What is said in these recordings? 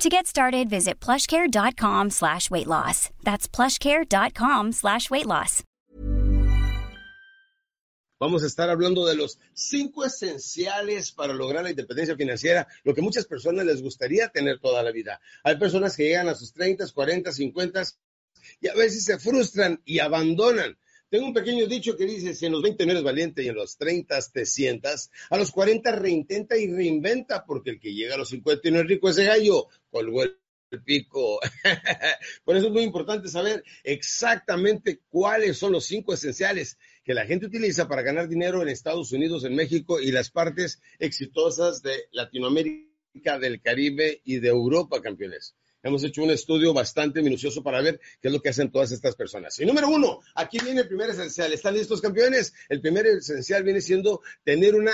To get started, visit plushcare.com slash weight loss. That's plushcare.com slash weight loss. Vamos a estar hablando de los cinco esenciales para lograr la independencia financiera, lo que muchas personas les gustaría tener toda la vida. Hay personas que llegan a sus 30, 40, 50 y a veces se frustran y abandonan. Tengo un pequeño dicho que dice, si en los 20 no eres valiente y en los 30 te sientas, a los 40 reintenta y reinventa, porque el que llega a los 50 y no es rico ese gallo, colgó el pico. Por eso es muy importante saber exactamente cuáles son los cinco esenciales que la gente utiliza para ganar dinero en Estados Unidos, en México y las partes exitosas de Latinoamérica, del Caribe y de Europa, campeones. Hemos hecho un estudio bastante minucioso para ver qué es lo que hacen todas estas personas. Y número uno, aquí viene el primer esencial. ¿Están listos, campeones? El primer esencial viene siendo tener una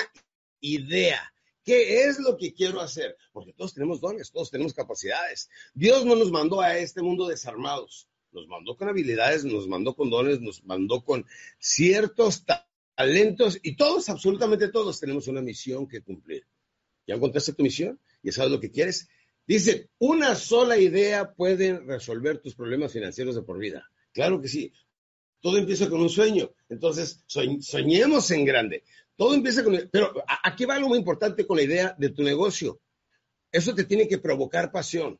idea. ¿Qué es lo que quiero hacer? Porque todos tenemos dones, todos tenemos capacidades. Dios no nos mandó a este mundo desarmados. Nos mandó con habilidades, nos mandó con dones, nos mandó con ciertos talentos y todos, absolutamente todos, tenemos una misión que cumplir. ¿Ya encontraste tu misión? ¿Ya sabes lo que quieres? Dice, una sola idea puede resolver tus problemas financieros de por vida. Claro que sí. Todo empieza con un sueño. Entonces, soñemos en grande. Todo empieza con... Pero aquí va algo muy importante con la idea de tu negocio. Eso te tiene que provocar pasión.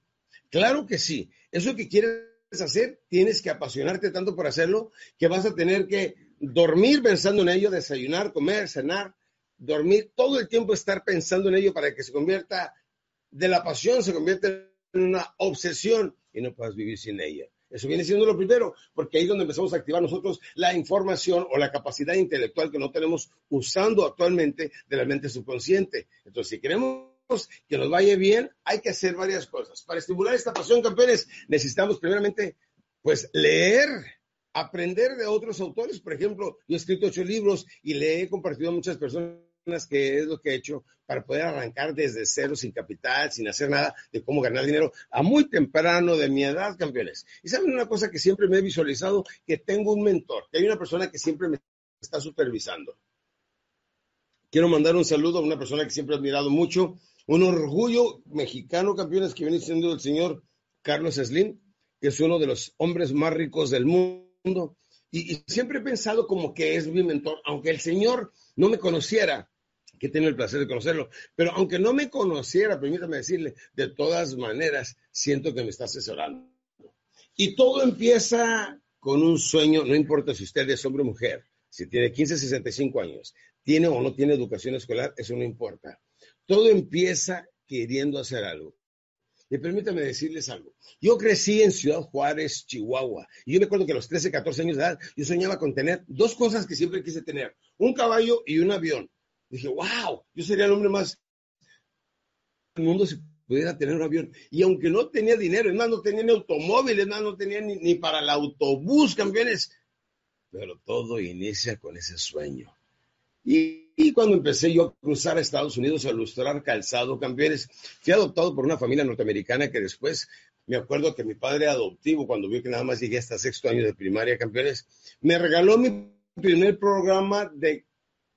Claro que sí. Eso que quieres hacer, tienes que apasionarte tanto por hacerlo que vas a tener que dormir pensando en ello, desayunar, comer, cenar, dormir, todo el tiempo estar pensando en ello para que se convierta de la pasión se convierte en una obsesión y no puedes vivir sin ella. Eso viene siendo lo primero, porque ahí es donde empezamos a activar nosotros la información o la capacidad intelectual que no tenemos usando actualmente de la mente subconsciente. Entonces, si queremos que nos vaya bien, hay que hacer varias cosas. Para estimular esta pasión, campeones, necesitamos primeramente, pues, leer, aprender de otros autores. Por ejemplo, yo he escrito ocho libros y le he compartido a muchas personas que es lo que he hecho para poder arrancar desde cero, sin capital, sin hacer nada de cómo ganar dinero a muy temprano de mi edad, campeones. Y saben una cosa que siempre me he visualizado, que tengo un mentor, que hay una persona que siempre me está supervisando. Quiero mandar un saludo a una persona que siempre he admirado mucho, un orgullo mexicano, campeones, que viene siendo el señor Carlos Slim, que es uno de los hombres más ricos del mundo. Y, y siempre he pensado como que es mi mentor, aunque el señor no me conociera, que tengo el placer de conocerlo. Pero aunque no me conociera, permítame decirle, de todas maneras, siento que me está asesorando. Y todo empieza con un sueño, no importa si usted es hombre o mujer, si tiene 15, 65 años, tiene o no tiene educación escolar, eso no importa. Todo empieza queriendo hacer algo. Y permítame decirles algo. Yo crecí en Ciudad Juárez, Chihuahua. Y yo me acuerdo que a los 13, 14 años de edad, yo soñaba con tener dos cosas que siempre quise tener. Un caballo y un avión. Dije, wow, yo sería el hombre más del mundo si pudiera tener un avión. Y aunque no tenía dinero, es más, no tenía ni automóviles, más, no tenía ni, para el autobús, campeones. Pero todo inicia con ese sueño. Y, cuando empecé yo a cruzar a Estados Unidos a ilustrar calzado, campeones, fui adoptado por una familia norteamericana que después me acuerdo que mi padre adoptivo, cuando vio que nada más llegué hasta sexto año de primaria, campeones, me regaló mi primer programa de,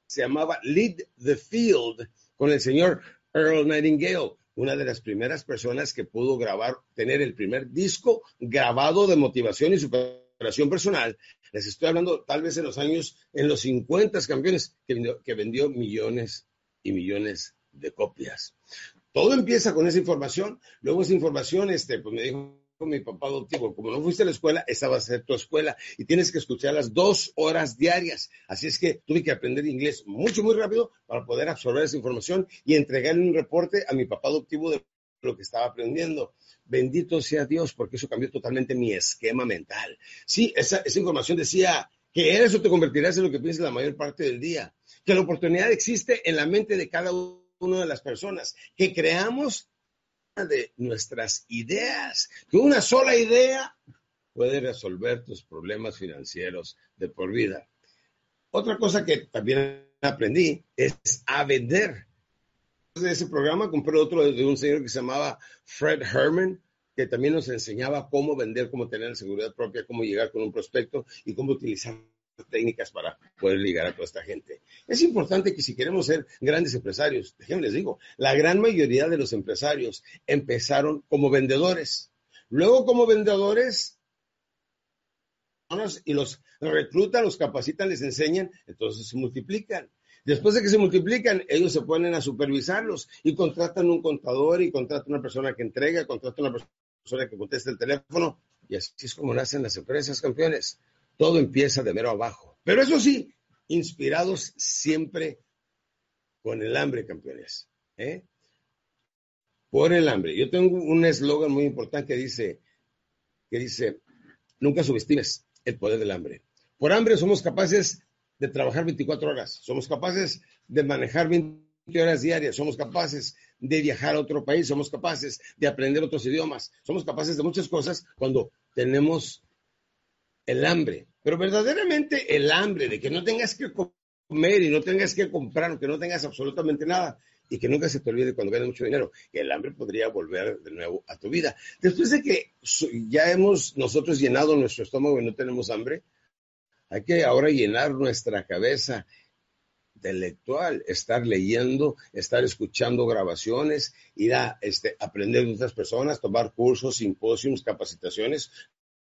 se llamaba Lead the Field, con el señor Earl Nightingale, una de las primeras personas que pudo grabar, tener el primer disco grabado de motivación y superación personal. Les estoy hablando tal vez en los años, en los 50 campeones, que vendió, millones y millones de copias. Todo empieza con esa información. Luego esa información, este, pues me dijo mi papá adoptivo, como no fuiste a la escuela, esa va a ser tu escuela y tienes que escucharlas dos horas diarias. Así es que tuve que aprender inglés mucho, muy rápido para poder absorber esa información y entregarle un reporte a mi papá adoptivo de lo que estaba aprendiendo. Bendito sea Dios, porque eso cambió totalmente mi esquema mental. Sí, esa, esa información decía que eso te convertirás en lo que piensas la mayor parte del día, que la oportunidad existe en la mente de cada uno de las personas, que creamos de nuestras ideas, que una sola idea puede resolver tus problemas financieros de por vida. Otra cosa que también aprendí es a vender. De ese programa compré otro de un señor que se llamaba Fred Herman, que también nos enseñaba cómo vender, cómo tener seguridad propia, cómo llegar con un prospecto y cómo utilizar técnicas para poder ligar a toda esta gente. Es importante que si queremos ser grandes empresarios, déjenme les digo, la gran mayoría de los empresarios empezaron como vendedores. Luego como vendedores y los reclutan, los capacitan, les enseñan, entonces se multiplican. Después de que se multiplican, ellos se ponen a supervisarlos y contratan un contador y contratan una persona que entrega, contratan una persona que contesta el teléfono y así es como nacen las empresas, campeones todo empieza de mero abajo. Pero eso sí, inspirados siempre con el hambre, campeones. ¿eh? Por el hambre. Yo tengo un eslogan muy importante que dice, que dice, nunca subestimes el poder del hambre. Por hambre somos capaces de trabajar 24 horas, somos capaces de manejar 20 horas diarias, somos capaces de viajar a otro país, somos capaces de aprender otros idiomas, somos capaces de muchas cosas cuando tenemos el hambre, pero verdaderamente el hambre de que no tengas que comer y no tengas que comprar, que no tengas absolutamente nada y que nunca se te olvide cuando ganes mucho dinero, que el hambre podría volver de nuevo a tu vida. Después de que ya hemos nosotros llenado nuestro estómago y no tenemos hambre, hay que ahora llenar nuestra cabeza intelectual, estar leyendo, estar escuchando grabaciones, ir a este, aprender de otras personas, tomar cursos, simposios, capacitaciones,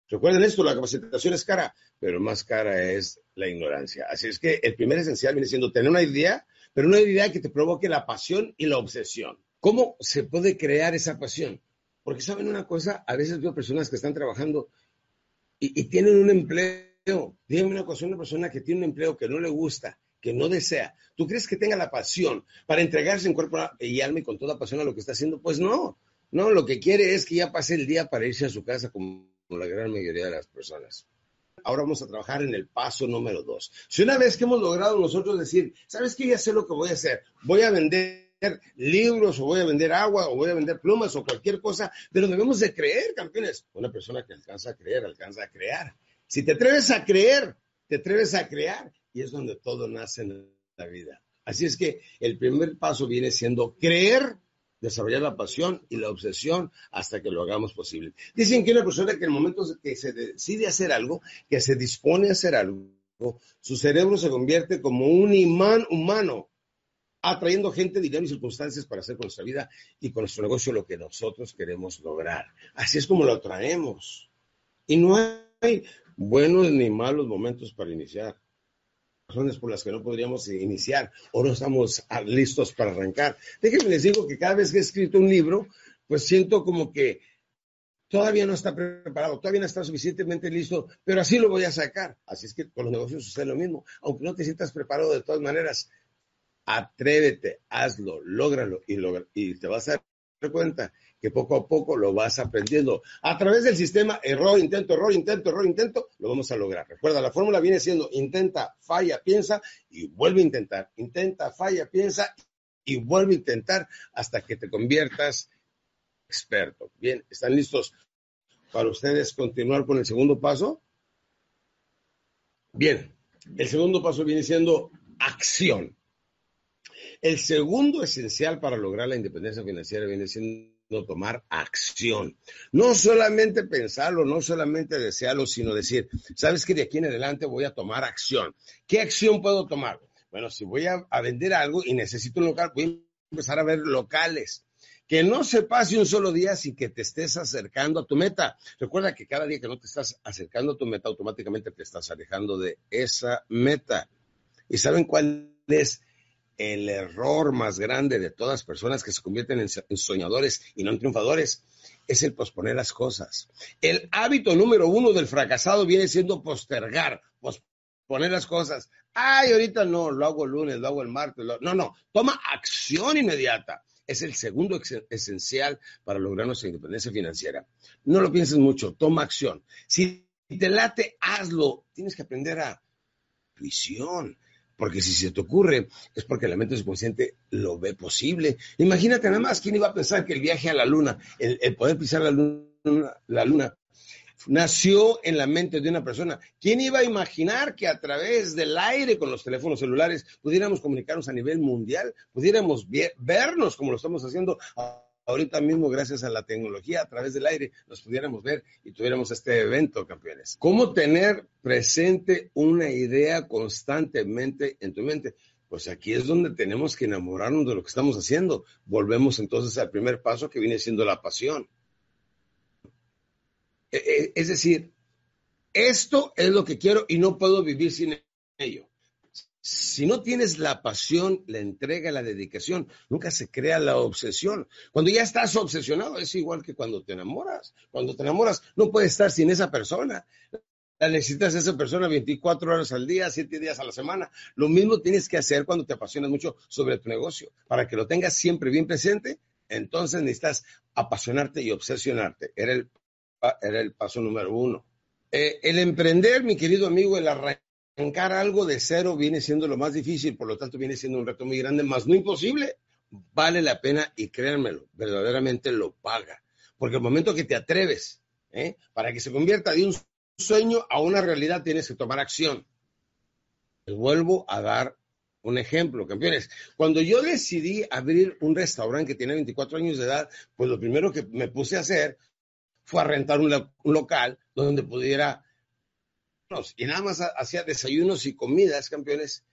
Recuerden esto, la capacitación es cara, pero más cara es la ignorancia. Así es que el primer esencial viene siendo tener una idea, pero una idea que te provoque la pasión y la obsesión. ¿Cómo se puede crear esa pasión? Porque saben una cosa, a veces veo personas que están trabajando y, tienen un empleo. Díganme una cosa, una persona que tiene un empleo que no le gusta, que no desea, ¿tú crees que tenga la pasión para entregarse en cuerpo y alma y con toda pasión a lo que está haciendo? Pues no, no, lo que quiere es que ya pase el día para irse a su casa como la gran mayoría de las personas. Ahora vamos a trabajar en el paso número dos. Si una vez que hemos logrado nosotros decir, ¿sabes qué? Ya sé lo que voy a hacer. Voy a vender libros o voy a vender agua o voy a vender plumas o cualquier cosa, pero debemos de creer, campeones. Una persona que alcanza a creer, alcanza a crear. Si te atreves a creer, te atreves a crear y es donde todo nace en la vida. Así es que el primer paso viene siendo creer desarrollar la pasión y la obsesión hasta que lo hagamos posible. Dicen que una persona que en el momento que se decide hacer algo, que se dispone a hacer algo, su cerebro se convierte como un imán humano, atrayendo gente, dinero y circunstancias para hacer con nuestra vida y con nuestro negocio lo que nosotros queremos lograr. Así es como lo atraemos. Y no hay buenos ni malos momentos para iniciar razones por las que no podríamos iniciar o no estamos listos para arrancar. Déjenme les digo que cada vez que he escrito un libro, pues siento como que todavía no está preparado, todavía no está suficientemente listo, pero así lo voy a sacar. Así es que con los negocios sucede lo mismo. Aunque no te sientas preparado de todas maneras, atrévete, hazlo, lógralo y, y te vas a dar cuenta poco a poco lo vas aprendiendo. A través del sistema error, intento, error, intento, error, intento, lo vamos a lograr. Recuerda, la fórmula viene siendo intenta, falla, piensa y vuelve a intentar. Intenta, falla, piensa y vuelve a intentar hasta que te conviertas experto. Bien, ¿están listos para ustedes continuar con el segundo paso? Bien, el segundo paso viene siendo acción. El segundo esencial para lograr la independencia financiera viene siendo tomar acción. No solamente pensarlo, no solamente desearlo, sino decir, sabes que de aquí en adelante voy a tomar acción. ¿Qué acción puedo tomar? Bueno, si voy a, vender algo y necesito un local, voy a empezar a ver locales. Que no se pase un solo día sin que te estés acercando a tu meta. Recuerda que cada día que no te estás acercando a tu meta, automáticamente te estás alejando de esa meta. ¿Y saben cuál es el error más grande de todas las personas que se convierten en, soñadores y no en triunfadores es el posponer las cosas. El hábito número uno del fracasado viene siendo postergar, posponer las cosas. Ay, ahorita no, lo hago el lunes, lo hago el martes. No, no, toma acción inmediata. Es el segundo esencial para lograr nuestra independencia financiera. No lo pienses mucho, toma acción. Si te late, hazlo. Tienes que aprender a visión. Porque si se te ocurre, es porque la mente subconsciente lo ve posible. Imagínate nada más, ¿quién iba a pensar que el viaje a la luna, el, poder pisar la luna, la luna, nació en la mente de una persona? ¿Quién iba a imaginar que a través del aire con los teléfonos celulares pudiéramos comunicarnos a nivel mundial, pudiéramos vernos como lo estamos haciendo ahorita mismo, gracias a la tecnología, a través del aire, nos pudiéramos ver y tuviéramos este evento, campeones. ¿Cómo tener presente una idea constantemente en tu mente? Pues aquí es donde tenemos que enamorarnos de lo que estamos haciendo. Volvemos entonces al primer paso que viene siendo la pasión. E, e, es decir, esto es lo que quiero y no puedo vivir sin ello si no tienes la pasión, la entrega, la dedicación, nunca se crea la obsesión. Cuando ya estás obsesionado, es igual que cuando te enamoras. Cuando te enamoras, no puedes estar sin esa persona. La necesitas a esa persona 24 horas al día, 7 días a la semana. Lo mismo tienes que hacer cuando te apasionas mucho sobre tu negocio. Para que lo tengas siempre bien presente, entonces necesitas apasionarte y obsesionarte. Era el, paso número uno. Eh, el emprender, mi querido amigo, el arranque arrancar algo de cero viene siendo lo más difícil, por lo tanto viene siendo un reto muy grande, más no imposible. Vale la pena y créanmelo, verdaderamente lo paga. Porque el momento que te atreves, ¿eh? para que se convierta de un sueño a una realidad, tienes que tomar acción. Les vuelvo a dar un ejemplo, campeones. Cuando yo decidí abrir un restaurante que tiene 24 años de edad, pues lo primero que me puse a hacer fue a rentar un, un local donde pudiera y nada más hacía desayunos y comidas, campeones.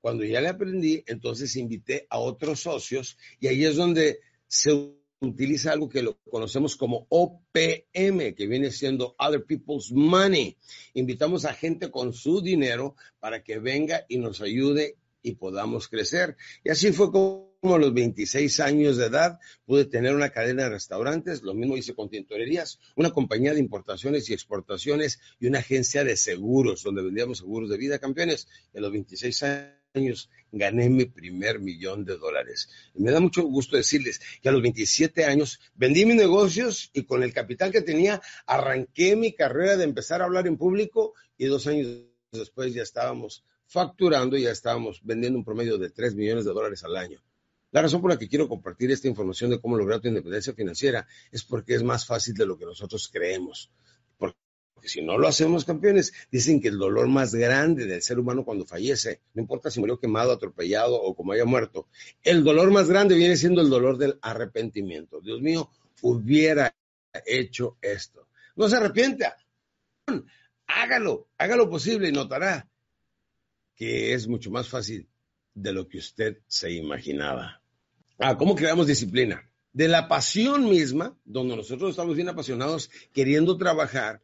Cuando ya le aprendí, entonces invité a otros socios y ahí es donde se utiliza algo que lo conocemos como OPM, que viene siendo Other People's Money. Invitamos a gente con su dinero para que venga y nos ayude y podamos crecer. Y así fue como a los 26 años de edad pude tener una cadena de restaurantes, lo mismo hice con tintorerías, una compañía de importaciones y exportaciones y una agencia de seguros, donde vendíamos seguros de vida, campeones. En los 26 años gané mi primer millón de dólares. Y me da mucho gusto decirles que a los 27 años vendí mis negocios y con el capital que tenía arranqué mi carrera de empezar a hablar en público y dos años después ya estábamos facturando y ya estábamos vendiendo un promedio de 3 millones de dólares al año. La razón por la que quiero compartir esta información de cómo lograr tu independencia financiera es porque es más fácil de lo que nosotros creemos. Porque si no lo hacemos campeones, dicen que el dolor más grande del ser humano cuando fallece, no importa si murió quemado, atropellado o como haya muerto, el dolor más grande viene siendo el dolor del arrepentimiento. Dios mío, hubiera hecho esto. No se arrepienta. Hágalo, hágalo posible y notará que es mucho más fácil de lo que usted se imaginaba. Ah, ¿cómo creamos disciplina? De la pasión misma, donde nosotros estamos bien apasionados queriendo trabajar,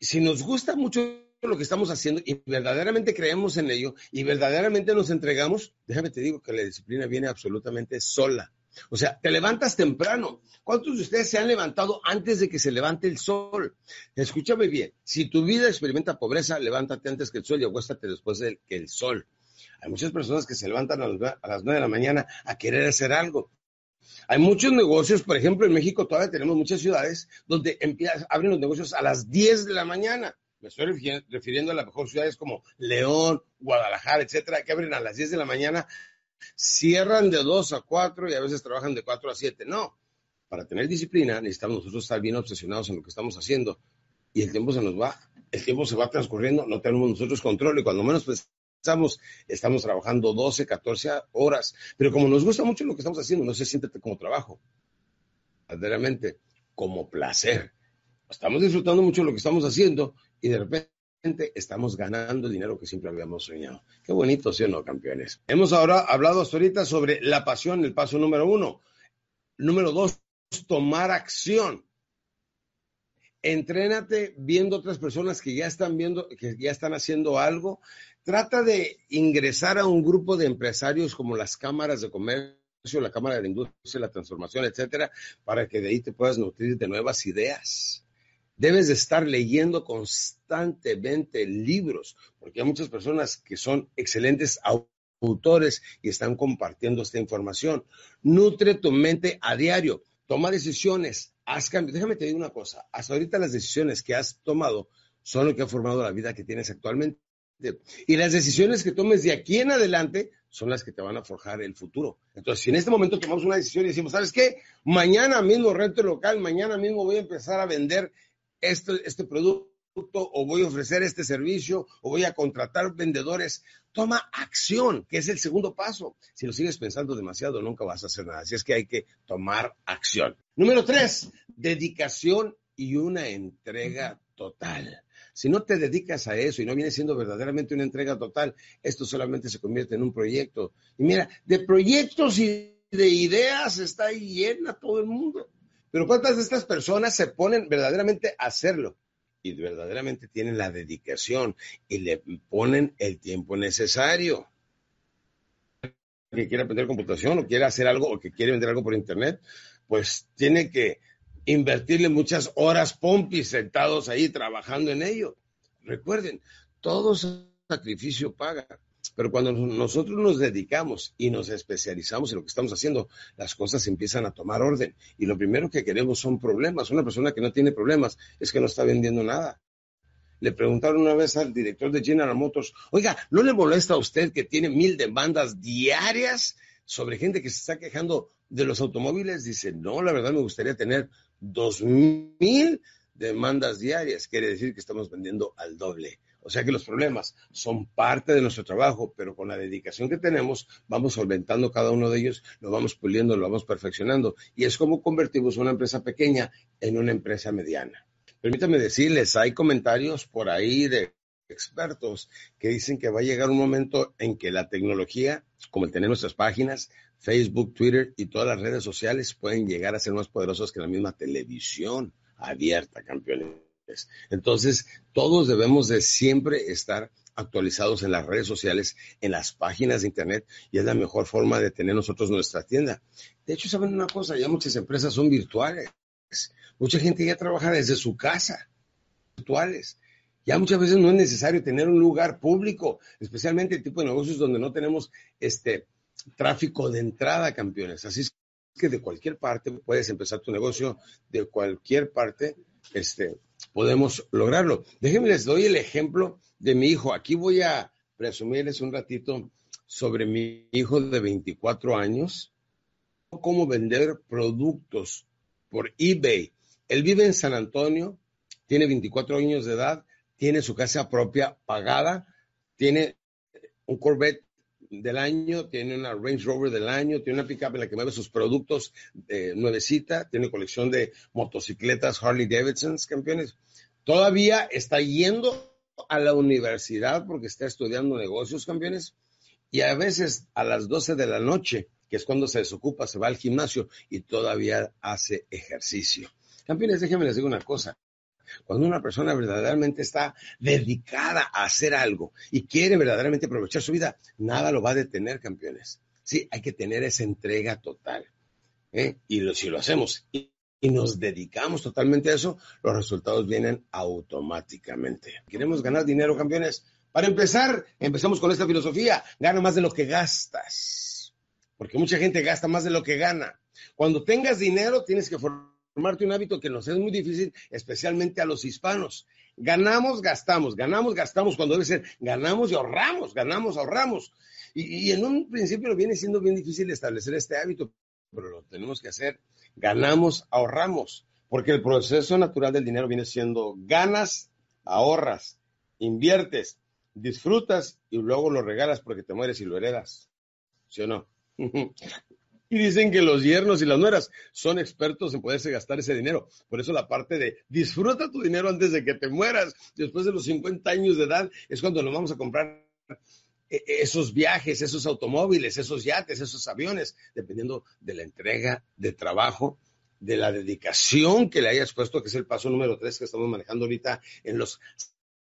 si nos gusta mucho lo que estamos haciendo y verdaderamente creemos en ello y verdaderamente nos entregamos, déjame te digo que la disciplina viene absolutamente sola. O sea, te levantas temprano. ¿Cuántos de ustedes se han levantado antes de que se levante el sol? Escúchame bien, si tu vida experimenta pobreza, levántate antes que el sol y acuéstate después de que el sol. Hay muchas personas que se levantan a las nueve de la mañana a querer hacer algo. Hay muchos negocios, por ejemplo, en México todavía tenemos muchas ciudades donde abren los negocios a las 10 de la mañana. Me estoy refiriendo a las mejores ciudades como León, Guadalajara, etcétera, que abren a las 10 de la mañana, cierran de 2 a 4 y a veces trabajan de 4 a 7. No, para tener disciplina necesitamos nosotros estar bien obsesionados en lo que estamos haciendo y el tiempo se nos va, el tiempo se va transcurriendo, no tenemos nosotros control y cuando menos pues estamos, estamos trabajando 12, 14 horas, pero como nos gusta mucho lo que estamos haciendo, no se siente como trabajo. verdaderamente como placer. Estamos disfrutando mucho lo que estamos haciendo y de repente estamos ganando dinero que siempre habíamos soñado. Qué bonito, ¿sí o no, campeones? Hemos ahora hablado hasta ahorita sobre la pasión, el paso número uno. Número dos, tomar acción. Entrénate viendo otras personas que ya están viendo, que ya están haciendo algo. Trata de ingresar a un grupo de empresarios como las cámaras de comercio, la Cámara de la Industria, la Transformación, etcétera, para que de ahí te puedas nutrir de nuevas ideas. Debes de estar leyendo constantemente libros, porque hay muchas personas que son excelentes autores y están compartiendo esta información. Nutre tu mente a diario, toma decisiones, haz cambios. Déjame te decir una cosa, hasta ahorita las decisiones que has tomado son lo que ha formado la vida que tienes actualmente. Y las decisiones que tomes de aquí en adelante son las que te van a forjar el futuro. Entonces, si en este momento tomamos una decisión y decimos, ¿sabes qué? Mañana mismo rento local, mañana mismo voy a empezar a vender este, este producto o voy a ofrecer este servicio o voy a contratar vendedores. Toma acción, que es el segundo paso. Si lo sigues pensando demasiado, nunca vas a hacer nada. Así es que hay que tomar acción. Número tres, dedicación y una entrega total. Si no te dedicas a eso y no viene siendo verdaderamente una entrega total, esto solamente se convierte en un proyecto. Y mira, de proyectos y de ideas está llena todo el mundo. Pero ¿cuántas de estas personas se ponen verdaderamente a hacerlo? Y verdaderamente tienen la dedicación y le ponen el tiempo necesario. Que quiere aprender computación o quiere hacer algo o que quiere vender algo por internet, pues tiene que invertirle muchas horas pompis sentados ahí trabajando en ello. Recuerden, todo sacrificio paga. Pero cuando nosotros nos dedicamos y nos especializamos en lo que estamos haciendo, las cosas empiezan a tomar orden. Y lo primero que queremos son problemas. Una persona que no tiene problemas es que no está vendiendo nada. Le preguntaron una vez al director de General Motors, oiga, ¿no le molesta a usted que tiene mil demandas diarias sobre gente que se está quejando de los automóviles? Dice, no, la verdad me gustaría tener dos mil demandas diarias. Quiere decir que estamos vendiendo al doble. O sea que los problemas son parte de nuestro trabajo, pero con la dedicación que tenemos vamos solventando cada uno de ellos, lo vamos puliendo, lo vamos perfeccionando. Y es como convertimos una empresa pequeña en una empresa mediana. Permítame decirles, hay comentarios por ahí de expertos que dicen que va a llegar un momento en que la tecnología, como el tener nuestras páginas, Facebook, Twitter y todas las redes sociales pueden llegar a ser más poderosas que la misma televisión abierta, campeones. Entonces, todos debemos de siempre estar actualizados en las redes sociales, en las páginas de Internet, y es la mejor forma de tener nosotros nuestra tienda. De hecho, saben una cosa, ya muchas empresas son virtuales. Mucha gente ya trabaja desde su casa, virtuales. Ya muchas veces no es necesario tener un lugar público, especialmente el tipo de negocios donde no tenemos este tráfico de entrada, campeones. Así es que de cualquier parte puedes empezar tu negocio, de cualquier parte, este, podemos lograrlo. Déjenme les doy el ejemplo de mi hijo. Aquí voy a presumirles un ratito sobre mi hijo de 24 años, cómo vender productos por eBay. Él vive en San Antonio, tiene 24 años de edad, tiene su casa propia pagada, tiene un Corvette del año, tiene una Range Rover del año, tiene una pickup en la que mueve sus productos eh, nuevecita, tiene colección de motocicletas Harley Davidson, campeones. Todavía está yendo a la universidad porque está estudiando negocios, campeones, y a veces a las 12 de la noche, que es cuando se desocupa, se va al gimnasio y todavía hace ejercicio. Campeones, déjenme les digo una cosa. Cuando una persona verdaderamente está dedicada a hacer algo y quiere verdaderamente aprovechar su vida, nada lo va a detener, campeones. Sí, hay que tener esa entrega total. ¿eh? Y si lo hacemos y, y nos dedicamos totalmente a eso, los resultados vienen automáticamente. ¿Queremos ganar dinero, campeones? Para empezar, empezamos con esta filosofía. Gana más de lo que gastas. Porque mucha gente gasta más de lo que gana. Cuando tengas dinero, tienes que formar formarte un hábito que nos es muy difícil, especialmente a los hispanos. Ganamos, gastamos, ganamos, gastamos, cuando debe ser ganamos y ahorramos, ganamos, ahorramos. Y, en un principio viene siendo bien difícil establecer este hábito, pero lo tenemos que hacer. Ganamos, ahorramos, porque el proceso natural del dinero viene siendo ganas, ahorras, inviertes, disfrutas y luego lo regalas porque te mueres y lo heredas. ¿Sí o no? Y dicen que los yernos y las nueras son expertos en poderse gastar ese dinero. Por eso la parte de disfruta tu dinero antes de que te mueras. Después de los 50 años de edad es cuando nos vamos a comprar esos viajes, esos automóviles, esos yates, esos aviones, dependiendo de la entrega de trabajo, de la dedicación que le hayas puesto, que es el paso número tres que estamos manejando ahorita en los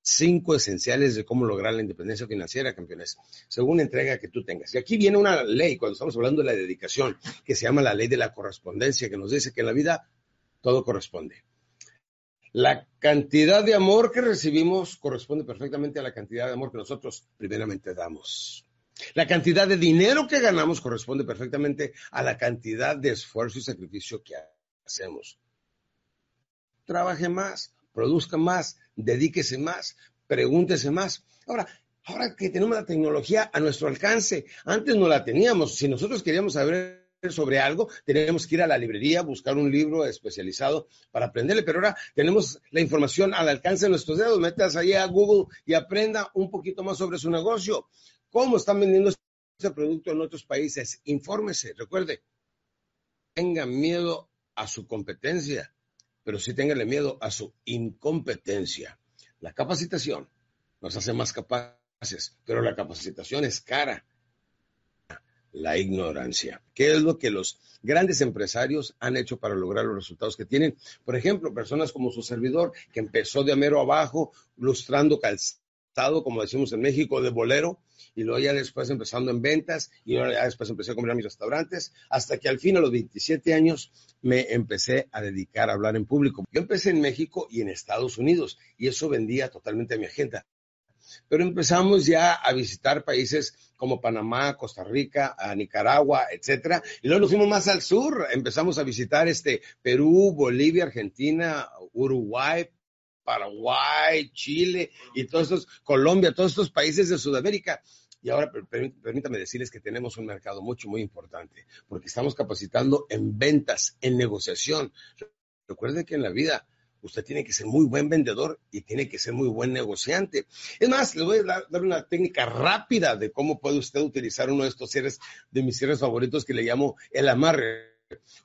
cinco esenciales de cómo lograr la independencia financiera, campeones, según la entrega que tú tengas. Y aquí viene una ley, cuando estamos hablando de la dedicación, que se llama la ley de la correspondencia, que nos dice que en la vida todo corresponde. La cantidad de amor que recibimos corresponde perfectamente a la cantidad de amor que nosotros primeramente damos. La cantidad de dinero que ganamos corresponde perfectamente a la cantidad de esfuerzo y sacrificio que hacemos. Trabaje más, produzca más, dedíquese más, pregúntese más. Ahora, ahora que tenemos la tecnología a nuestro alcance, antes no la teníamos. Si nosotros queríamos saber sobre algo, tenemos que ir a la librería, buscar un libro especializado para aprenderle, pero ahora tenemos la información al alcance de nuestros dedos. Metas ahí a Google y aprenda un poquito más sobre su negocio. ¿Cómo están vendiendo este producto en otros países? Infórmese, recuerde, tenga miedo a su competencia, pero sí téngale miedo a su incompetencia. La capacitación nos hace más capaces, pero la capacitación es cara la ignorancia. ¿Qué es lo que los grandes empresarios han hecho para lograr los resultados que tienen? Por ejemplo, personas como su servidor, que empezó de amero abajo, lustrando calzado, como decimos en México, de bolero, y luego ya después empezando en ventas, y luego ya después empecé a comer mis restaurantes, hasta que al fin, a los 27 años, me empecé a dedicar a hablar en público. Yo empecé en México y en Estados Unidos, y eso vendía totalmente a mi agenda pero empezamos ya a visitar países como Panamá, Costa Rica, Nicaragua, etcétera, y luego nos fuimos más al sur, empezamos a visitar este Perú, Bolivia, Argentina, Uruguay, Paraguay, Chile y todos estos, Colombia, todos estos países de Sudamérica. Y ahora permítame decirles que tenemos un mercado mucho, muy importante, porque estamos capacitando en ventas, en negociación. Recuerden que en la vida usted tiene que ser muy buen vendedor y tiene que ser muy buen negociante. Es más, le voy a dar, una técnica rápida de cómo puede usted utilizar uno de estos cierres, de mis cierres favoritos que le llamo el amarre.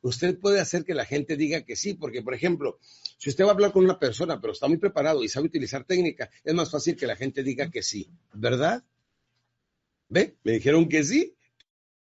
Usted puede hacer que la gente diga que sí, porque, por ejemplo, si usted va a hablar con una persona, pero está muy preparado y sabe utilizar técnica, es más fácil que la gente diga que sí, ¿verdad? ¿Ve? Me dijeron que sí.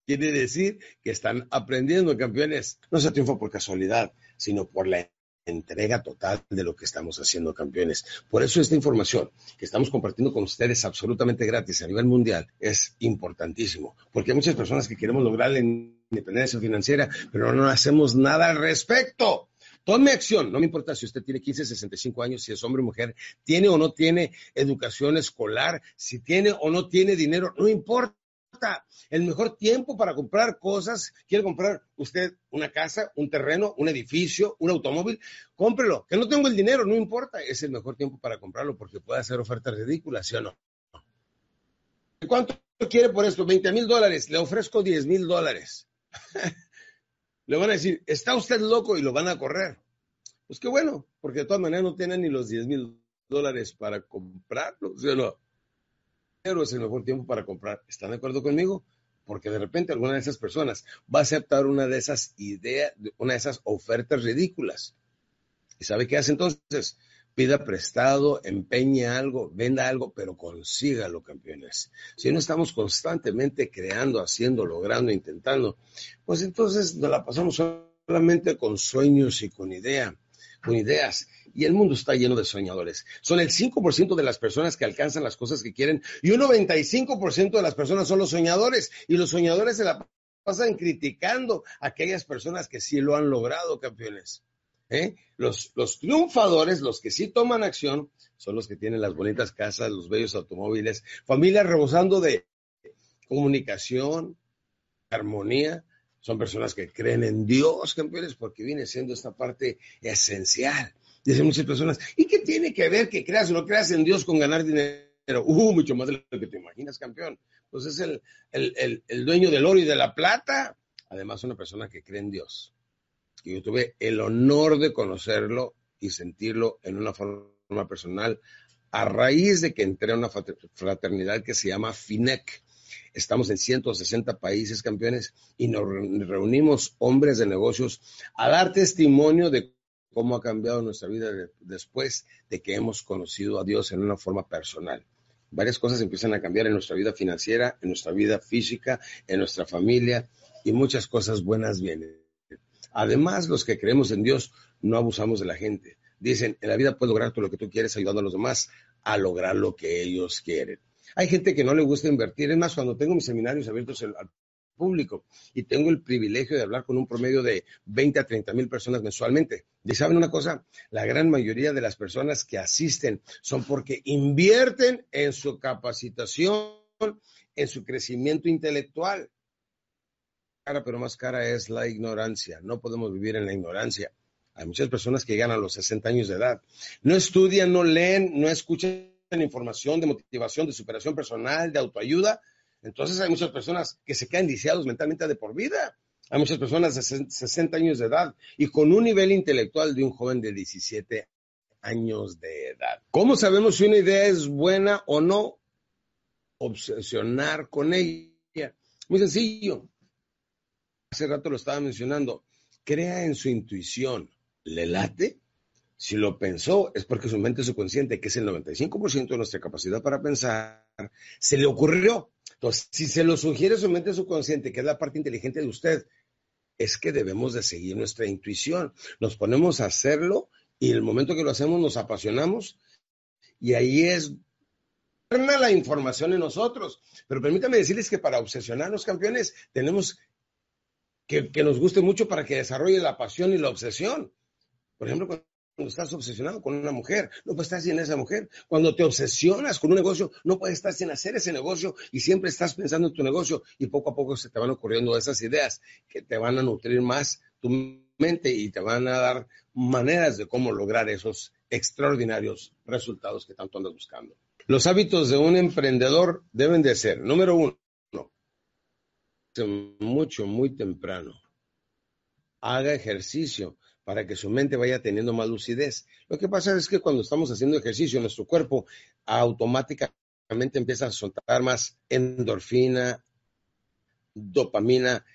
Quiere decir que están aprendiendo, campeones. No se triunfa por casualidad, sino por la entrega total de lo que estamos haciendo, campeones. Por eso esta información que estamos compartiendo con ustedes absolutamente gratis a nivel mundial es importantísimo, porque hay muchas personas que queremos lograr la independencia financiera, pero no hacemos nada al respecto. Tome acción, no me importa si usted tiene 15, 65 años, si es hombre o mujer, tiene o no tiene educación escolar, si tiene o no tiene dinero, no importa el mejor tiempo para comprar cosas. Quiere comprar usted una casa, un terreno, un edificio, un automóvil, cómprelo. Que no tengo el dinero, no importa. Es el mejor tiempo para comprarlo porque puede hacer ofertas ridículas, ¿sí o no? ¿Cuánto quiere por esto? 20 mil dólares. Le ofrezco 10 mil dólares. Le van a decir, está usted loco y lo van a correr. Pues qué bueno, porque de todas maneras no tienen ni los 10 mil dólares para comprarlo, ¿sí o no? Es el mejor tiempo para comprar. ¿Están de acuerdo conmigo? Porque de repente alguna de esas personas va a aceptar una de esas ideas, una de esas ofertas ridículas. ¿Y sabe qué hace entonces? Pida prestado, empeñe algo, venda algo, pero consígalo, campeones. Si no estamos constantemente creando, haciendo, logrando, intentando, pues entonces nos la pasamos solamente con sueños y con idea, con ideas y el mundo está lleno de soñadores. Son el 5% de las personas que alcanzan las cosas que quieren y un 95% de las personas son los soñadores y los soñadores se la pasan criticando a aquellas personas que sí lo han logrado, campeones. ¿Eh? Los, los triunfadores, los que sí toman acción, son los que tienen las bonitas casas, los bellos automóviles, familias rebosando de comunicación, armonía, son personas que creen en Dios, campeones, porque viene siendo esta parte esencial Dicen muchas personas, ¿y qué tiene que ver que creas o no creas en Dios con ganar dinero? Uh, mucho más de lo que te imaginas, campeón. Pues es el, dueño del oro y de la plata. Además, una persona que cree en Dios. Y yo tuve el honor de conocerlo y sentirlo en una forma personal a raíz de que entré a una fraternidad que se llama FINEC. Estamos en 160 países, campeones, y nos reunimos hombres de negocios a dar testimonio de cómo ha cambiado nuestra vida después de que hemos conocido a Dios en una forma personal. Varias cosas empiezan a cambiar en nuestra vida financiera, en nuestra vida física, en nuestra familia, y muchas cosas buenas vienen. Además, los que creemos en Dios no abusamos de la gente. Dicen, en la vida puedes lograr todo lo que tú quieres ayudando a los demás a lograr lo que ellos quieren. Hay gente que no le gusta invertir. Es más, cuando tengo mis seminarios abiertos al público y tengo el privilegio de hablar con un promedio de 20 a 30 mil personas mensualmente. ¿Y saben una cosa? La gran mayoría de las personas que asisten son porque invierten en su capacitación, en su crecimiento intelectual. Cara, pero más cara es la ignorancia. No podemos vivir en la ignorancia. Hay muchas personas que llegan a los 60 años de edad. No estudian, no leen, no escuchan información de motivación, de superación personal, de autoayuda. Entonces hay muchas personas que se quedan lisiados mentalmente de por vida. Hay muchas personas de 60 años de edad y con un nivel intelectual de un joven de 17 años de edad. ¿Cómo sabemos si una idea es buena o no? Obsesionar con ella. Muy sencillo. Hace rato lo estaba mencionando. Crea en su intuición. ¿Le late? Si lo pensó, es porque su mente subconsciente, que es el 95% de nuestra capacidad para pensar, se le ocurrió. Entonces, si se lo sugiere su mente subconsciente, que es la parte inteligente de usted, es que debemos de seguir nuestra intuición. Nos ponemos a hacerlo y el momento que lo hacemos nos apasionamos y ahí es la información en nosotros. Pero permítame decirles que para obsesionarnos, campeones, tenemos que, que nos guste mucho para que desarrolle la pasión y la obsesión. Por ejemplo, cuando estás obsesionado con una mujer, no puedes estar sin esa mujer. Cuando te obsesionas con un negocio, no puedes estar sin hacer ese negocio y siempre estás pensando en tu negocio y poco a poco se te van ocurriendo esas ideas que te van a nutrir más tu mente y te van a dar maneras de cómo lograr esos extraordinarios resultados que tanto andas buscando. Los hábitos de un emprendedor deben de ser, número uno, mucho, muy temprano. Haga ejercicio para que su mente vaya teniendo más lucidez. Lo que pasa es que cuando estamos haciendo ejercicio, nuestro cuerpo automáticamente empieza a soltar más endorfina, dopamina,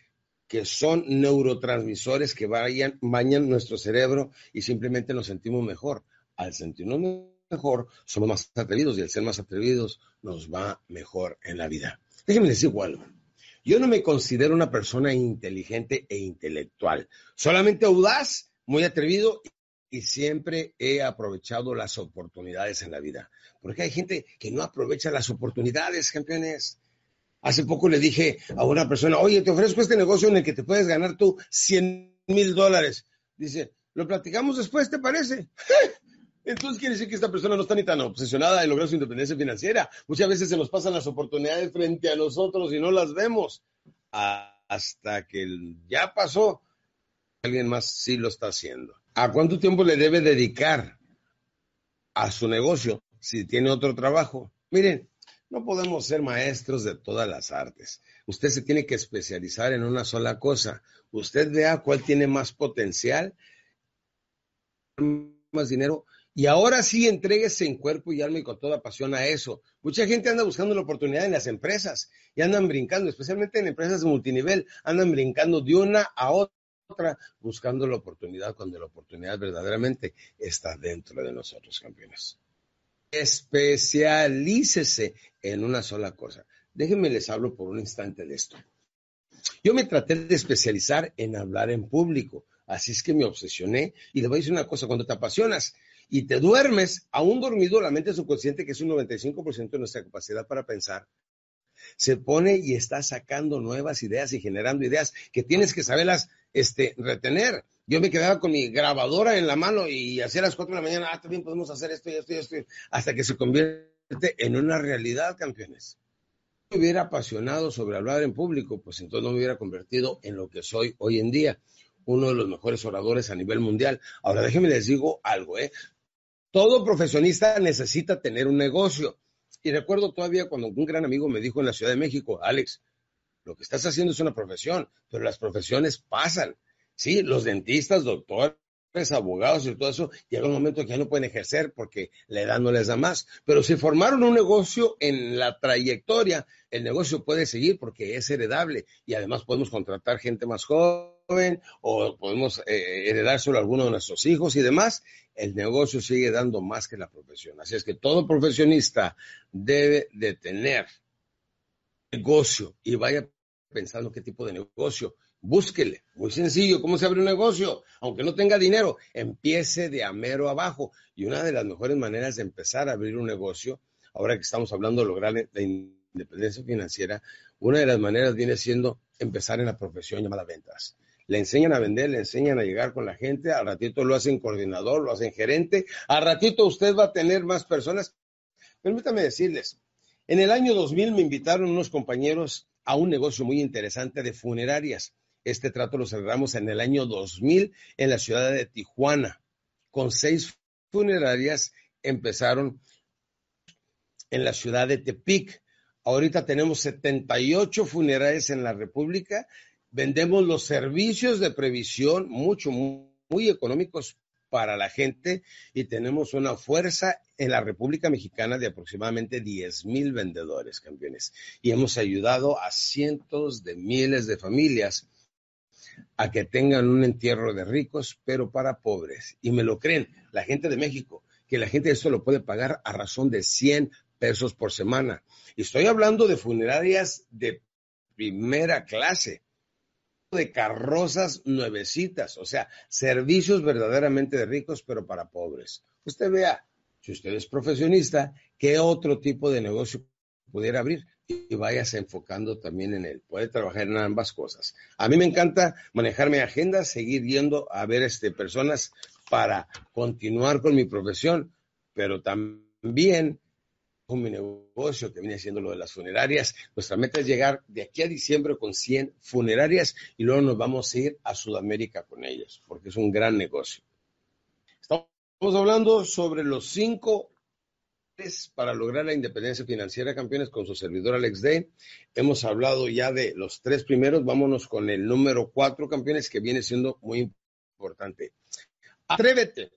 que son neurotransmisores que bañan nuestro cerebro y simplemente nos sentimos mejor. Al sentirnos mejor, somos más atrevidos y al ser más atrevidos nos va mejor en la vida. Déjenme decir algo. Yo no me considero una persona inteligente e intelectual, solamente audaz muy atrevido y siempre he aprovechado las oportunidades en la vida. Porque hay gente que no aprovecha las oportunidades, campeones. Hace poco le dije a una persona, oye, te ofrezco este negocio en el que te puedes ganar tú 100 mil dólares. Dice, lo platicamos después, ¿te parece? Entonces quiere decir que esta persona no está ni tan obsesionada en lograr su independencia financiera. Muchas veces se nos pasan las oportunidades frente a nosotros y no las vemos. Hasta que ya pasó alguien más sí lo está haciendo. ¿A cuánto tiempo le debe dedicar a su negocio si tiene otro trabajo? Miren, no podemos ser maestros de todas las artes. Usted se tiene que especializar en una sola cosa. Usted vea cuál tiene más potencial, más dinero, y ahora sí entréguese en cuerpo y alma y con toda pasión a eso. Mucha gente anda buscando la oportunidad en las empresas y andan brincando, especialmente en empresas de multinivel, andan brincando de una a otra otra, buscando la oportunidad cuando la oportunidad verdaderamente está dentro de nosotros, campeones. Especialícese en una sola cosa. Déjenme les hablo por un instante de esto. Yo me traté de especializar en hablar en público, así es que me obsesioné y le voy a decir una cosa, cuando te apasionas y te duermes, aún dormido, la mente subconsciente, que es un 95% de nuestra capacidad para pensar, se pone y está sacando nuevas ideas y generando ideas que tienes que saberlas este, retener. Yo me quedaba con mi grabadora en la mano y hacía las cuatro de la mañana, ah, también podemos hacer esto y esto y esto, hasta que se convierte en una realidad, campeones. Si me hubiera apasionado sobre hablar en público, pues entonces no me hubiera convertido en lo que soy hoy en día, uno de los mejores oradores a nivel mundial. Ahora déjenme les digo algo, ¿eh? Todo profesionista necesita tener un negocio. Y recuerdo todavía cuando un gran amigo me dijo en la Ciudad de México, Alex, lo que estás haciendo es una profesión, pero las profesiones pasan. Sí, los dentistas, doctores, abogados y todo eso, llega un momento que ya no pueden ejercer porque la edad no les da más. Pero si formaron un negocio en la trayectoria, el negocio puede seguir porque es heredable y además podemos contratar gente más joven o podemos eh, heredar solo a alguno de nuestros hijos y demás. El negocio sigue dando más que la profesión. Así es que todo profesionista debe de tener negocio y vaya pensando qué tipo de negocio búsquele. Muy sencillo, ¿cómo se abre un negocio? Aunque no tenga dinero, empiece de amero abajo. Y una de las mejores maneras de empezar a abrir un negocio, ahora que estamos hablando de lograr la independencia financiera, una de las maneras viene siendo empezar en la profesión llamada ventas. Le enseñan a vender, le enseñan a llegar con la gente, al ratito lo hacen coordinador, lo hacen gerente, al ratito usted va a tener más personas. Permítame decirles, en el año 2000 me invitaron unos compañeros a un negocio muy interesante de funerarias este trato lo cerramos en el año 2000 en la ciudad de Tijuana, con seis funerarias. Empezaron en la ciudad de Tepic. Ahorita tenemos 78 funerarias en la República. Vendemos los servicios de previsión mucho, muy, muy económicos para la gente y tenemos una fuerza en la República Mexicana de aproximadamente 10 mil vendedores, campeones. Y hemos ayudado a cientos de miles de familias a que tengan un entierro de ricos, pero para pobres. Y me lo creen, la gente de México, que la gente esto lo puede pagar a razón de 100 pesos por semana. Y estoy hablando de funerarias de primera clase, de carrozas nuevecitas, o sea, servicios verdaderamente de ricos, pero para pobres. Usted vea, si usted es profesionista, qué otro tipo de negocio pudiera abrir y vayas enfocando también en él. Puede trabajar en ambas cosas. A mí me encanta manejar mi agenda, seguir yendo a ver este, personas para continuar con mi profesión, pero también con mi negocio que viene siendo lo de las funerarias. Nuestra meta es llegar de aquí a diciembre con 100 funerarias y luego nos vamos a ir a Sudamérica con ellas, porque es un gran negocio. Estamos hablando sobre los cinco para lograr la independencia financiera, campeones, con su servidor Alex Day. Hemos hablado ya de los tres primeros, vámonos con el número cuatro, campeones, que viene siendo muy importante. Atrévete.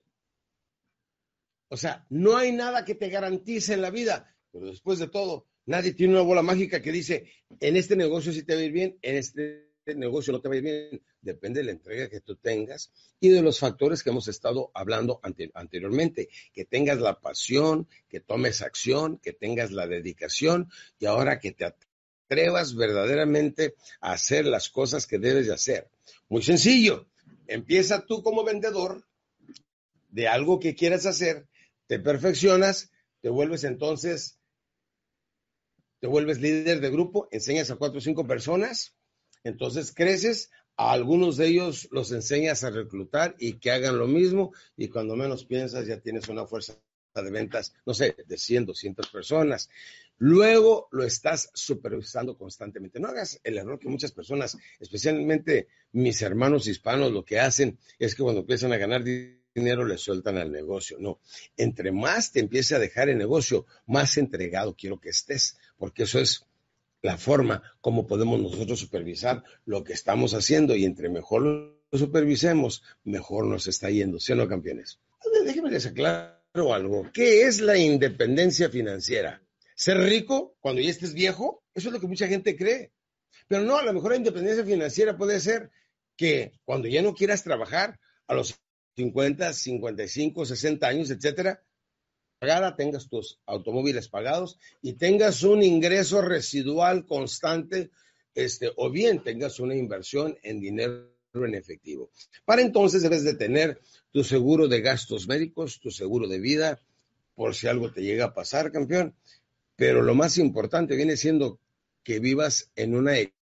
O sea, no hay nada que te garantice en la vida, pero después de todo, nadie tiene una bola mágica que dice, en este negocio sí te va a ir bien, en este negocio no te va a ir bien, depende de la entrega que tú tengas y de los factores que hemos estado hablando anteriormente, que tengas la pasión, que tomes acción, que tengas la dedicación y ahora que te atrevas verdaderamente a hacer las cosas que debes de hacer. Muy sencillo, empieza tú como vendedor de algo que quieras hacer, te perfeccionas, te vuelves entonces, te vuelves líder de grupo, enseñas a cuatro o cinco personas entonces creces, a algunos de ellos los enseñas a reclutar y que hagan lo mismo y cuando menos piensas ya tienes una fuerza de ventas, no sé, de 100, 200 personas. Luego lo estás supervisando constantemente. No hagas el error que muchas personas, especialmente mis hermanos hispanos, lo que hacen es que cuando empiezan a ganar dinero le sueltan al negocio. No, entre más te empiece a dejar el negocio, más entregado quiero que estés, porque eso es la forma como podemos nosotros supervisar lo que estamos haciendo y entre mejor lo supervisemos, mejor nos está yendo, ¿sí o no, campeones? Déjenme les aclaro algo. ¿Qué es la independencia financiera? ¿Ser rico cuando ya estés viejo? Eso es lo que mucha gente cree. Pero no, a lo mejor la independencia financiera puede ser que cuando ya no quieras trabajar a los 50, 55, 60 años, etcétera, pagada, tengas tus automóviles pagados y tengas un ingreso residual constante, este, o bien tengas una inversión en dinero en efectivo. Para entonces debes de tener tu seguro de gastos médicos, tu seguro de vida, por si algo te llega a pasar, campeón. Pero lo más importante viene siendo que vivas en una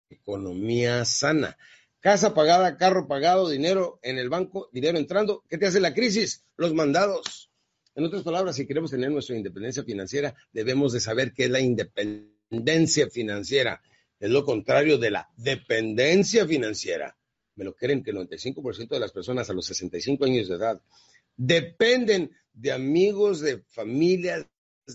economía sana. Casa pagada, carro pagado, dinero en el banco, dinero entrando. ¿Qué te hace la crisis? Los mandados en otras palabras, si queremos tener nuestra independencia financiera, debemos de saber qué es la independencia financiera. Es lo contrario de la dependencia financiera. Me lo creen que el 95% de las personas a los 65 años de edad dependen de amigos, de familias,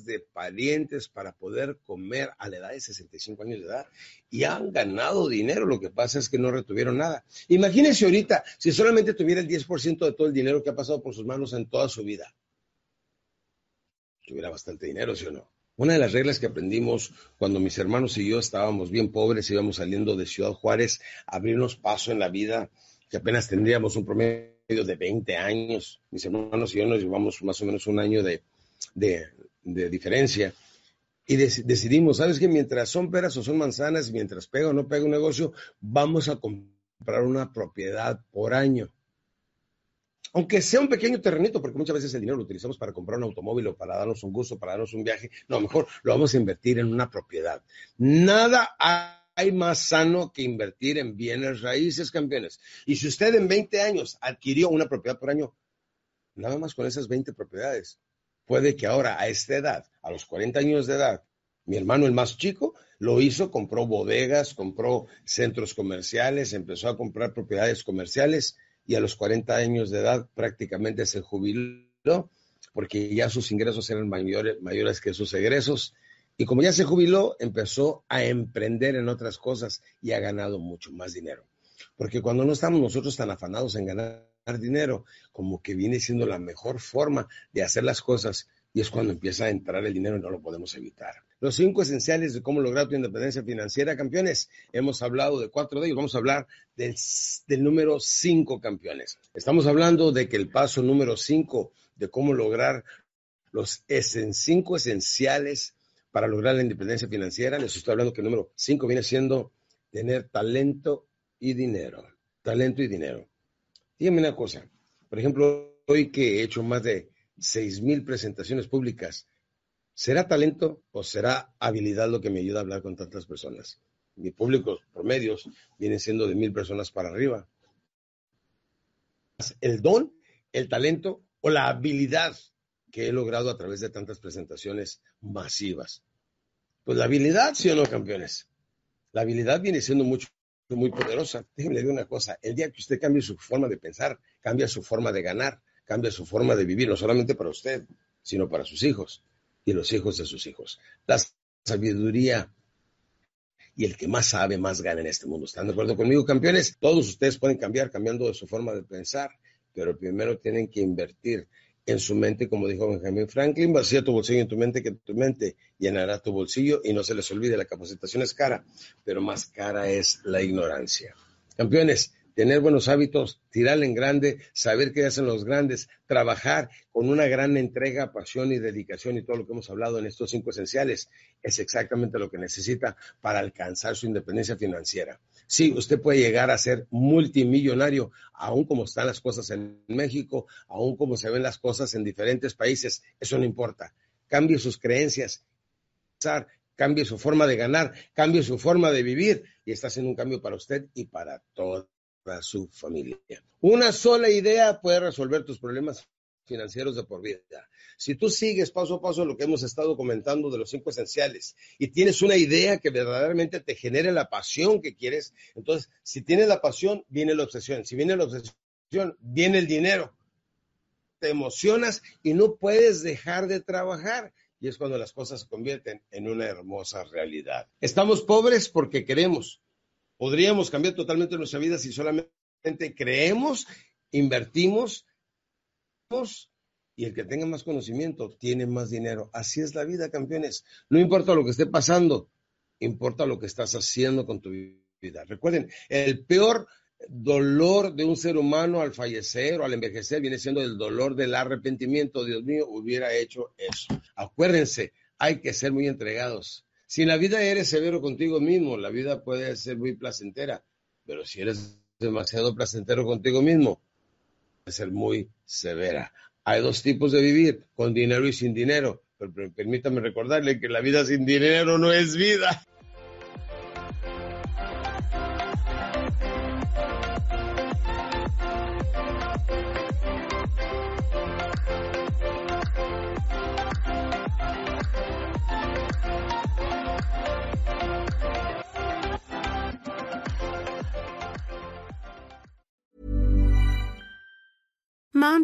de parientes para poder comer a la edad de 65 años de edad y han ganado dinero. Lo que pasa es que no retuvieron nada. Imagínense ahorita si solamente tuviera el 10% de todo el dinero que ha pasado por sus manos en toda su vida. Tuviera bastante dinero, ¿sí o no? Una de las reglas que aprendimos cuando mis hermanos y yo estábamos bien pobres, íbamos saliendo de Ciudad Juárez, abrirnos paso en la vida, que apenas tendríamos un promedio de 20 años. Mis hermanos y yo nos llevamos más o menos un año de, de diferencia. Y decidimos, ¿sabes qué? Mientras son peras o son manzanas, mientras pega o no pega un negocio, vamos a comprar una propiedad por año. Aunque sea un pequeño terrenito, porque muchas veces el dinero lo utilizamos para comprar un automóvil o para darnos un gusto, para darnos un viaje. No, mejor lo vamos a invertir en una propiedad. Nada hay más sano que invertir en bienes raíces, campeones. Y si usted en 20 años adquirió una propiedad por año, nada más con esas 20 propiedades, Puede que ahora, a esta edad, a los 40 años de edad, mi hermano, el más chico, lo hizo, compró bodegas, compró centros comerciales, empezó a comprar propiedades comerciales y a los 40 años de edad prácticamente se jubiló porque ya sus ingresos eran mayores, mayores que sus egresos. Y como ya se jubiló, empezó a emprender en otras cosas y ha ganado mucho más dinero. Porque cuando no estamos nosotros tan afanados en ganar dinero, como que viene siendo la mejor forma de hacer las cosas y es cuando empieza a entrar el dinero y no lo podemos evitar. Los cinco esenciales de cómo lograr tu independencia financiera, campeones. Hemos hablado de cuatro de ellos, vamos a hablar del, del número cinco, campeones. Estamos hablando de que el paso número cinco de cómo lograr los cinco esenciales para lograr la independencia financiera. Les estoy hablando que el número cinco viene siendo tener talento y dinero. Talento y dinero. Dígame una cosa, por ejemplo, hoy que he hecho más de seis mil presentaciones públicas, ¿será talento o será habilidad lo que me ayuda a hablar con tantas personas? Mi público promedios viene siendo de mil personas para arriba. El don, el talento o la habilidad que he logrado a través de tantas presentaciones masivas. Pues la habilidad, sí o no, campeones. La habilidad viene siendo mucho muy poderosa. Déjenme decir una cosa, el día que usted cambie su forma de pensar, cambia su forma de ganar, cambia su forma de vivir, no solamente para usted, sino para sus hijos y los hijos de sus hijos. La sabiduría y el que más sabe, más gana en este mundo. ¿Están de acuerdo conmigo, campeones? Todos ustedes pueden cambiar cambiando de su forma de pensar, pero primero tienen que invertir en su mente, como dijo Benjamin Franklin, vacía tu bolsillo en tu mente que tu mente llenará tu bolsillo y no se les olvide, la capacitación es cara, pero más cara es la ignorancia. Campeones, tener buenos hábitos, tirar en grande, saber qué hacen los grandes, trabajar con una gran entrega, pasión y dedicación y todo lo que hemos hablado en estos cinco esenciales es exactamente lo que necesita para alcanzar su independencia financiera. Sí, usted puede llegar a ser multimillonario, aún como están las cosas en México, aún como se ven las cosas en diferentes países, eso no importa. Cambie sus creencias, cambie su forma de ganar, cambie su forma de vivir y está haciendo un cambio para usted y para toda su familia. Una sola idea puede resolver tus problemas financieros de por vida. Si tú sigues paso a paso lo que hemos estado comentando de los cinco esenciales y tienes una idea que verdaderamente te genere la pasión que quieres, entonces si tienes la pasión, viene la obsesión. Si viene la obsesión, viene el dinero. Te emocionas y no puedes dejar de trabajar. Y es cuando las cosas se convierten en una hermosa realidad. Estamos pobres porque queremos. Podríamos cambiar totalmente nuestra vida si solamente creemos, invertimos, y el que tenga más conocimiento tiene más dinero. Así es la vida, campeones. No importa lo que esté pasando, importa lo que estás haciendo con tu vida. Recuerden, el peor dolor de un ser humano al fallecer o al envejecer viene siendo el dolor del arrepentimiento. Dios mío, hubiera hecho eso. Acuérdense, hay que ser muy entregados. Si en la vida eres severo contigo mismo, la vida puede ser muy placentera, pero si eres demasiado placentero contigo mismo, puede ser muy severa. Hay dos tipos de vivir, con dinero y sin dinero. Pero, permítame recordarle que la vida sin dinero no es vida.